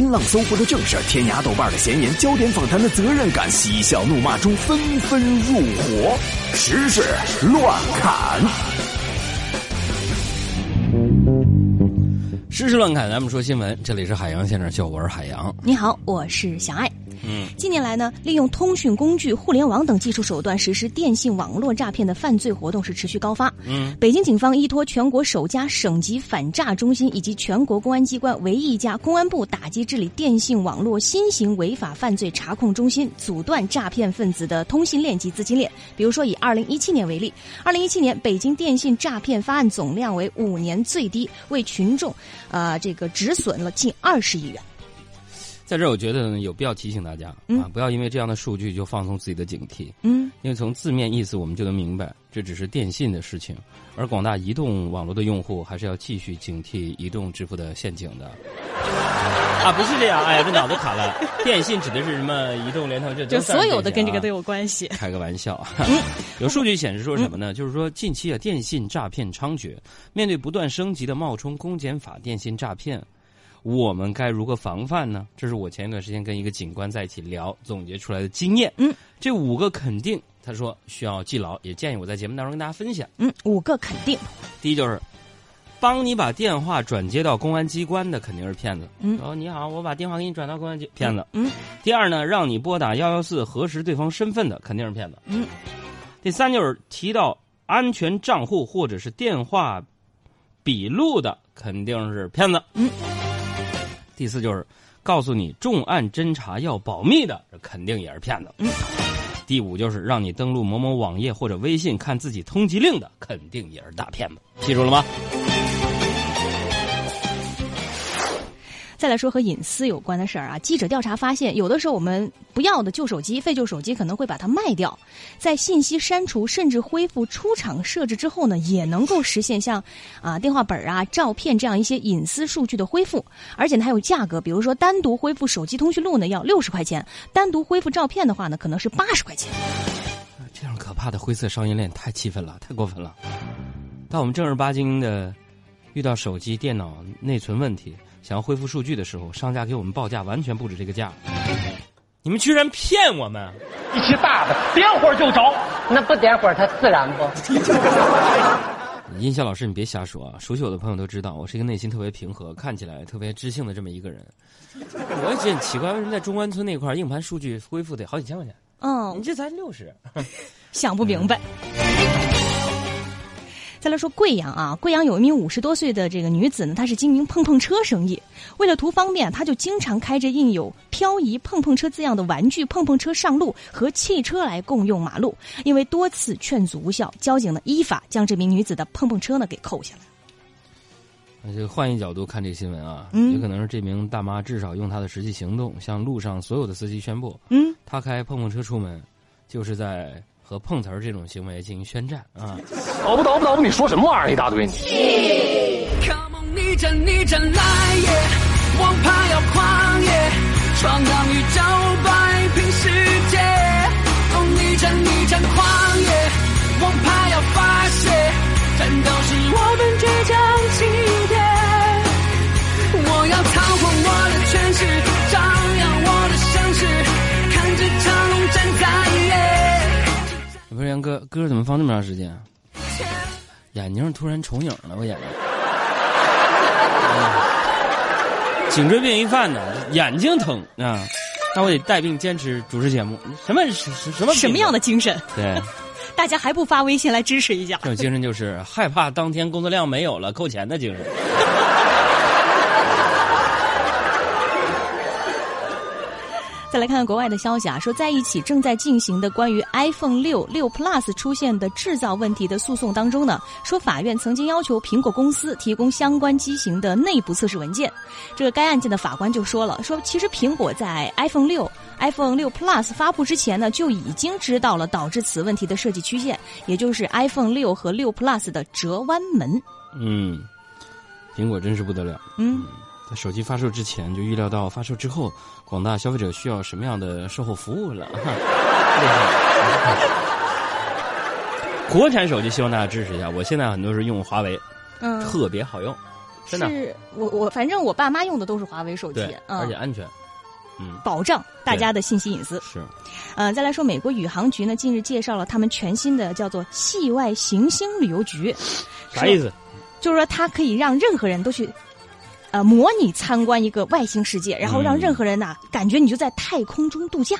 新浪、搜狐的正事，天涯、豆瓣的闲言，焦点访谈的责任感，嬉笑怒骂中纷纷入伙，时事乱砍。时事乱侃，咱们说新闻，这里是海洋现场秀，我是海洋。你好，我是小爱。嗯，近年来呢，利用通讯工具、互联网等技术手段实施电信网络诈骗的犯罪活动是持续高发。嗯，北京警方依托全国首家省级反诈中心以及全国公安机关唯一一家公安部打击治理电信网络新型违法犯罪查控中心，阻断诈骗分子的通信链及资金链。比如说，以二零一七年为例，二零一七年北京电信诈骗发案总量为五年最低，为群众，呃，这个止损了近二十亿元。在这儿，我觉得呢有必要提醒大家嗯啊，不要因为这样的数据就放松自己的警惕。嗯，因为从字面意思我们就能明白，这只是电信的事情，而广大移动网络的用户还是要继续警惕移动支付的陷阱的。啊，不是这样，哎呀，这脑子卡了。电信指的是什么？移动、联通，这都就所有的跟这个都有关系。开个玩笑，有数据显示说什么呢？就是说近期啊，电信诈骗猖獗，面对不断升级的冒充公检法电信诈骗，我们该如何防范呢？这是我前一段时间跟一个警官在一起聊总结出来的经验。嗯，这五个肯定，他说需要记牢，也建议我在节目当中跟大家分享。嗯，五个肯定。第一就是，帮你把电话转接到公安机关的肯定是骗子。嗯哦，你好，我把电话给你转到公安机，骗子。嗯第二呢，让你拨打幺幺四核实对方身份的肯定是骗子。嗯。第三就是提到安全账户或者是电话笔录的肯定是骗子。嗯。第四就是告诉你重案侦查要保密的，这肯定也是骗子。嗯。第五就是让你登录某某网页或者微信看自己通缉令的，肯定也是大骗子。记住了吗？再来说和隐私有关的事儿啊，记者调查发现，有的时候我们不要的旧手机、废旧手机可能会把它卖掉，在信息删除甚至恢复出厂设置之后呢，也能够实现像啊电话本啊、照片这样一些隐私数据的恢复，而且呢还有价格，比如说单独恢复手机通讯录呢要六十块钱，单独恢复照片的话呢可能是八十块钱。这样可怕的灰色商业链太气愤了，太过分了。当我们正儿八经的遇到手机、电脑内存问题，想要恢复数据的时候，商家给我们报价完全不止这个价。你们居然骗我们！一起大的，点火就着。那不点火它自燃不？音效老师，你别瞎说啊！熟悉我的朋友都知道，我是一个内心特别平和、看起来特别知性的这么一个人。我也觉得很奇怪，为什么在中关村那块硬盘数据恢复得好几千块钱？嗯你嗯，这才六十。想不明白。再来说贵阳啊，贵阳有一名五十多岁的这个女子呢，她是经营碰碰车生意。为了图方便，她就经常开着印有“漂移碰碰车”字样的玩具碰碰车上路，和汽车来共用马路。因为多次劝阻无效，交警呢依法将这名女子的碰碰车呢给扣下来。那就换一角度看这个新闻啊，嗯有可能是这名大妈至少用她的实际行动向路上所有的司机宣布，嗯，她开碰碰车出门，就是在和碰瓷儿这种行为进行宣战啊。捣不捣不捣不，你说什么玩意儿？一大堆你。Come on，逆战逆战来耶！王牌要狂野，闯荡宇宙，摆歌怎么放那么长时间啊？眼睛突然重影了，我眼睛。嗯颈椎病一犯呢，眼睛疼啊，那我得带病坚持主持节目。什么什什什么什么样的精神？对？大家还不发微信来支持一下？这种精神就是害怕当天工作量没有了扣钱的精神。再来看看国外的消息啊，说在一起正在进行的关于 iPhone 六六 Plus 出现的制造问题的诉讼当中呢，说法院曾经要求苹果公司提供相关机型的内部测试文件。这个该案件的法官就说了，说其实苹果在 iPhone 六、iPhone 六 Plus 发布之前呢，就已经知道了导致此问题的设计曲线，也就是 iPhone 六和六 Plus 的折弯门。嗯，苹果真是不得了。嗯，在手机发售之前就预料到发售之后广大消费者需要什么样的售后服务了。厉害！国产手机希望大家支持一下，我现在很多是用华为，嗯特别好用，真的是我我反正我爸妈用的都是华为手机嗯，，而且嗯，安全。嗯，保障大家的信息隐私。是呃，再来说，美国宇航局呢近日介绍了他们全新的叫做“系外行星旅游局”，啥意思？就是说它可以让任何人都去。呃，模拟参观一个外星世界，然后让嗯任何人呐、感觉你就在太空中度假。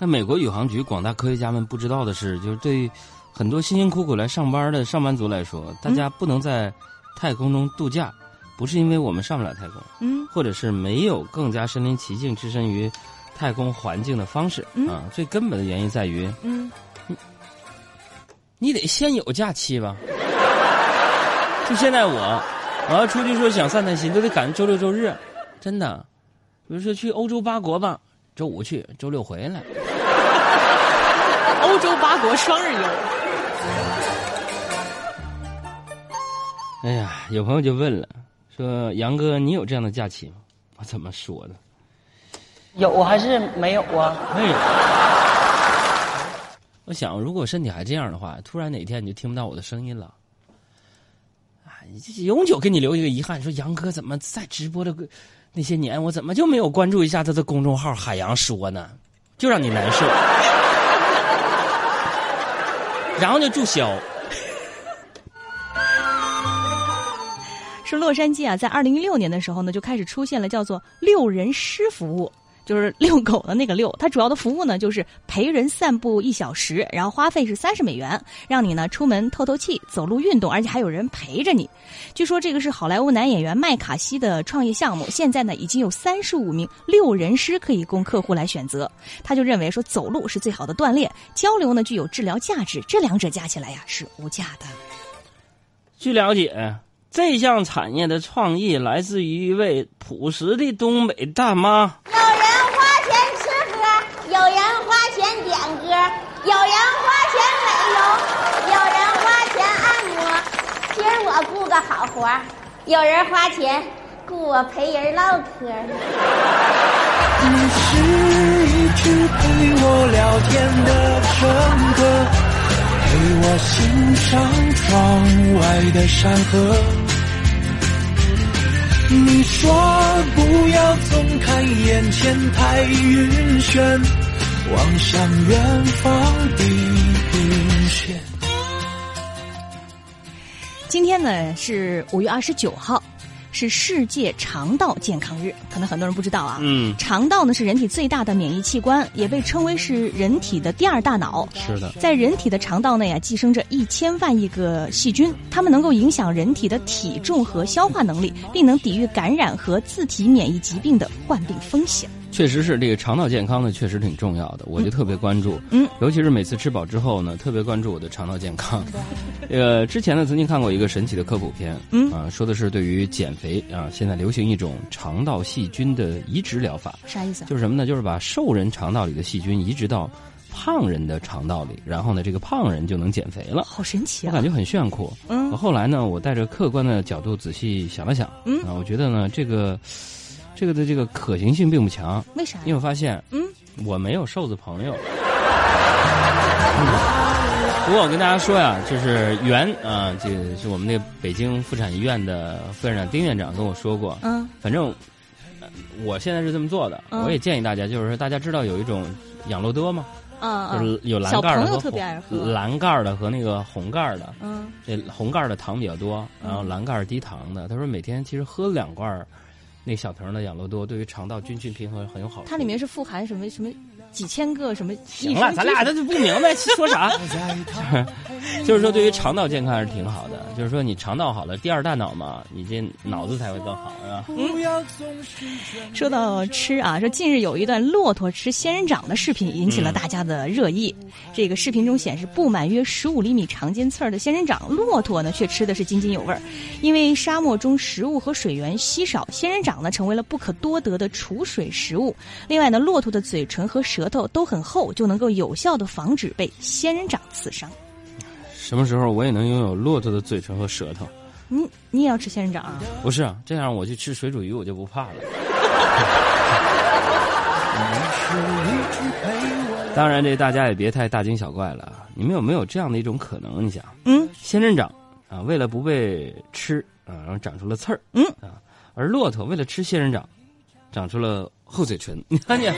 那美国宇航局广大科学家们不知道的是，就是对于很多辛辛苦苦来上班的上班族来说，大家不能在太空中度假，不是因为我们上不了太空，嗯或者是没有更加身临其境置身于太空环境的方式、嗯啊。最根本的原因在于，嗯，你得先有假期吧。就现在我，我要出去说想散散心，都得赶周六周日，真的。比如说去欧洲八国吧，周五去，周六回来。欧洲八国双日游。哎呀，有朋友就问了，说杨哥，你有这样的假期吗？我怎么说呢？有还是没有啊？没有。我想，如果身体还这样的话，突然哪天你就听不到我的声音了，永久给你留一个遗憾，说杨哥怎么在直播的那些年，我怎么就没有关注一下他的公众号“海洋说”呢？就让你难受，然后就注销。说洛杉矶啊，在二零一六年的时候呢，就开始出现了叫做“六人师服务”，就是遛狗的那个遛。它主要的服务呢，就是陪人散步一小时，然后花费是三十美元，让你呢出门透透气、走路运动，而且还有人陪着你。据说这个是好莱坞男演员麦卡锡的创业项目，现在呢已经有三十五名遛人师可以供客户来选择。他就认为说，走路是最好的锻炼，交流呢具有治疗价值，这两者加起来呀是无价的。据了解，这项产业的创意来自于一位朴实的东北大妈。有人花钱吃喝，有人花钱点歌，有人花钱美容，有人花钱按摩。今儿我雇个好活儿，有人花钱雇我陪人唠嗑。你是一直陪我聊天的乘客，陪我欣赏窗外的山河。你说不要总看眼前太晕眩，望向远方地平线。今天呢是五月二十九号，是世界肠道健康日。可能很多人不知道啊，嗯，肠道呢是人体最大的免疫器官，也被称为是人体的第二大脑。是的，在人体的肠道内啊，寄生着一千万亿个细菌，它们能够影响人体的体重和消化能力，并能抵御感染和自体免疫疾病的患病风险。确实是这个肠道健康呢，确实挺重要的，我就特别关注。嗯，尤其是每次吃饱之后呢，特别关注我的肠道健康。呃，之前呢曾经看过一个神奇的科普片，嗯啊，说的是对于减肥啊，现在流行一种肠道细菌的移植疗法，啥意思啊？就是什么呢？就是把瘦人肠道里的细菌移植到胖人的肠道里，然后呢，这个胖人就能减肥了。好神奇啊！我感觉很炫酷。嗯后来呢，我带着客观的角度仔细想了想，嗯啊，我觉得呢，这个这个的这个可行性并不强，为啥？因为我发现，嗯，我没有瘦子朋友。不过我跟大家说呀，就是原啊，这个是我们那个北京妇产医院的副院长丁院长跟我说过，嗯反正呃我现在是这么做的，嗯我也建议大家，就是说大家知道有一种养乐多吗？嗯嗯就是有蓝盖儿的和红蓝盖的和那个红盖儿的，嗯这红盖儿的糖比较多，然后蓝盖儿低糖的。他说每天其实喝两罐儿那小瓶儿的养乐多，对于肠道菌群平衡很有好处。它里面是富含什么什么几千个什么益行了，咱俩这就不明白 说啥，就是说对于肠道健康还是挺好的。就是说你肠道好了，第二大脑嘛，你这脑子才会更好，是吧？不要总是说到吃啊，说近日有一段骆驼吃仙人掌的视频引起了大家的热议。这个视频中显示，布满约十五厘米长尖刺儿的仙人掌，骆驼呢却吃的是津津有味儿。因为沙漠中食物和水源稀少，仙人掌呢成为了不可多得的储水食物。另外呢，骆驼的嘴唇和舌舌头都很厚，就能够有效的防止被仙人掌刺伤。什么时候我也能拥有骆驼的嘴唇和舌头？你你也要吃仙人掌啊？不是，这样我去吃水煮鱼，我就不怕了。当然，这大家也别太大惊小怪了。你们有没有这样的一种可能？你想，嗯，仙人掌啊，为了不被吃啊，然后长出了刺儿，嗯啊，而骆驼为了吃仙人掌，长出了厚嘴唇。你看你。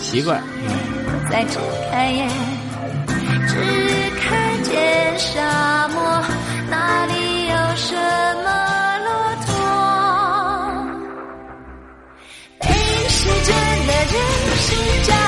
习惯，再睁开眼，只看见沙漠。哪里有什么骆驼？被时间的人是真。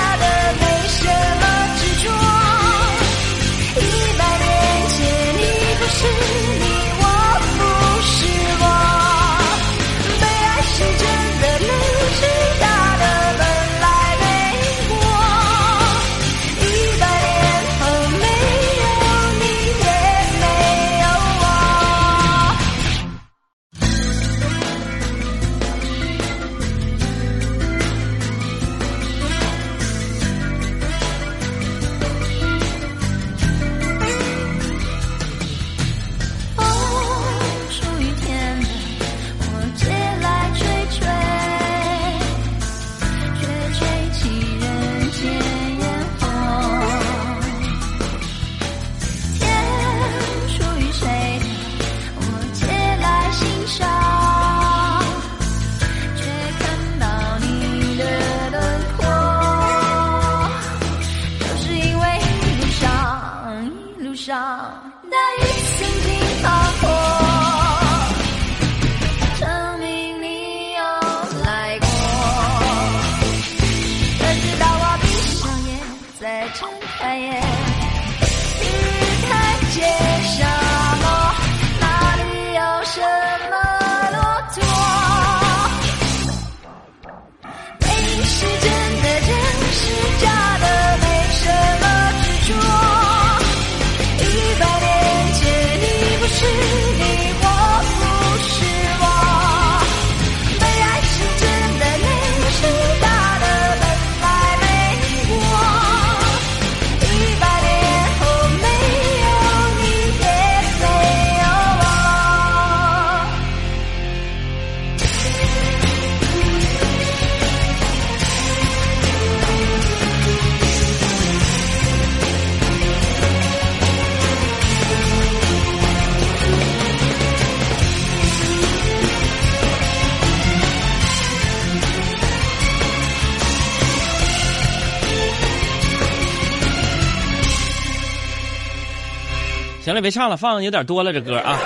行了，别唱了，放有点多了这歌啊。